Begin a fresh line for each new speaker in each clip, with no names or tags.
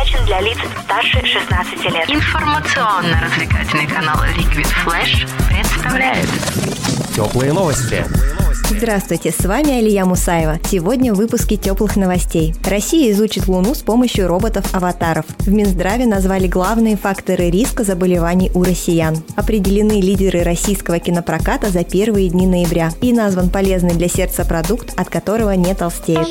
предназначен для лиц старше 16 лет.
Информационно-развлекательный канал Liquid Flash представляет
Теплые новости.
Здравствуйте, с вами Алия Мусаева. Сегодня в выпуске теплых новостей. Россия изучит Луну с помощью роботов-аватаров. В Минздраве назвали главные факторы риска заболеваний у россиян. Определены лидеры российского кинопроката за первые дни ноября. И назван полезный для сердца продукт, от которого не толстеет.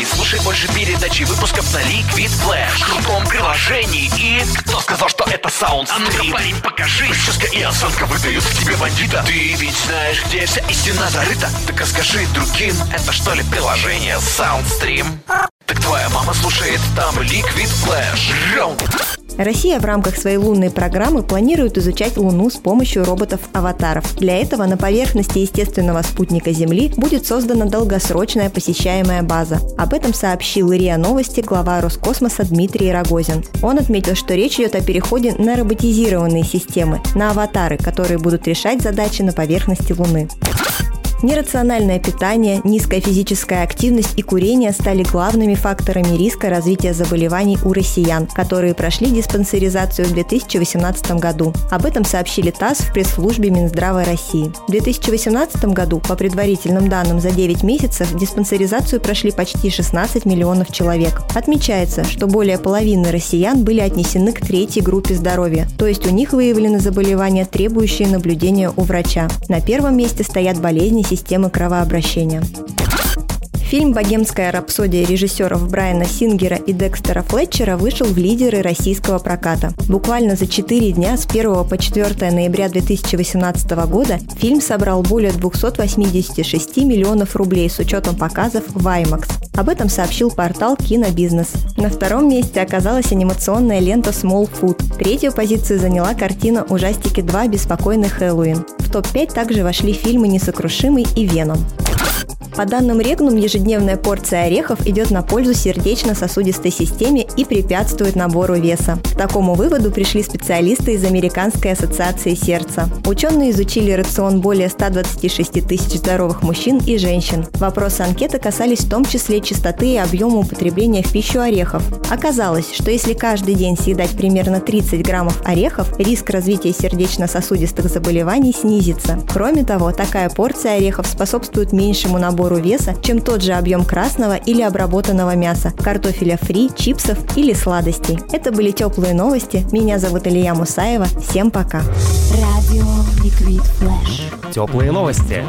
Эй, слушай больше передачи выпусков на Liquid Flash. В крутом приложении. И кто сказал, что это саунд? А ну парень, покажи. Прическа и осанка выдают тебе бандита. Ты ведь знаешь, где вся истина зарыта. Так расскажи другим, это что ли приложение Soundstream? Так твоя мама слушает там Liquid Flash. Раунд.
Россия в рамках своей лунной программы планирует изучать Луну с помощью роботов-аватаров. Для этого на поверхности естественного спутника Земли будет создана долгосрочная посещаемая база. Об этом сообщил РИА Новости глава Роскосмоса Дмитрий Рогозин. Он отметил, что речь идет о переходе на роботизированные системы, на аватары, которые будут решать задачи на поверхности Луны. Нерациональное питание, низкая физическая активность и курение стали главными факторами риска развития заболеваний у россиян, которые прошли диспансеризацию в 2018 году. Об этом сообщили ТАСС в пресс-службе Минздрава России. В 2018 году, по предварительным данным, за 9 месяцев диспансеризацию прошли почти 16 миллионов человек. Отмечается, что более половины россиян были отнесены к третьей группе здоровья, то есть у них выявлены заболевания, требующие наблюдения у врача. На первом месте стоят болезни системы кровообращения. Фильм «Богемская рапсодия» режиссеров Брайана Сингера и Декстера Флетчера вышел в лидеры российского проката. Буквально за 4 дня с 1 по 4 ноября 2018 года фильм собрал более 286 миллионов рублей с учетом показов в IMAX. Об этом сообщил портал Кинобизнес. На втором месте оказалась анимационная лента Small Food. Третью позицию заняла картина «Ужастики 2. Беспокойный Хэллоуин». В топ-5 также вошли фильмы «Несокрушимый» и «Веном». По данным Регнум, ежедневная порция орехов идет на пользу сердечно-сосудистой системе и препятствует набору веса. К такому выводу пришли специалисты из Американской ассоциации сердца. Ученые изучили рацион более 126 тысяч здоровых мужчин и женщин. Вопросы анкеты касались в том числе частоты и объема употребления в пищу орехов. Оказалось, что если каждый день съедать примерно 30 граммов орехов, риск развития сердечно-сосудистых заболеваний снизится. Кроме того, такая порция орехов способствует меньшему набору набору веса, чем тот же объем красного или обработанного мяса, картофеля фри, чипсов или сладостей. Это были теплые новости. Меня зовут Илья Мусаева. Всем пока.
Теплые новости.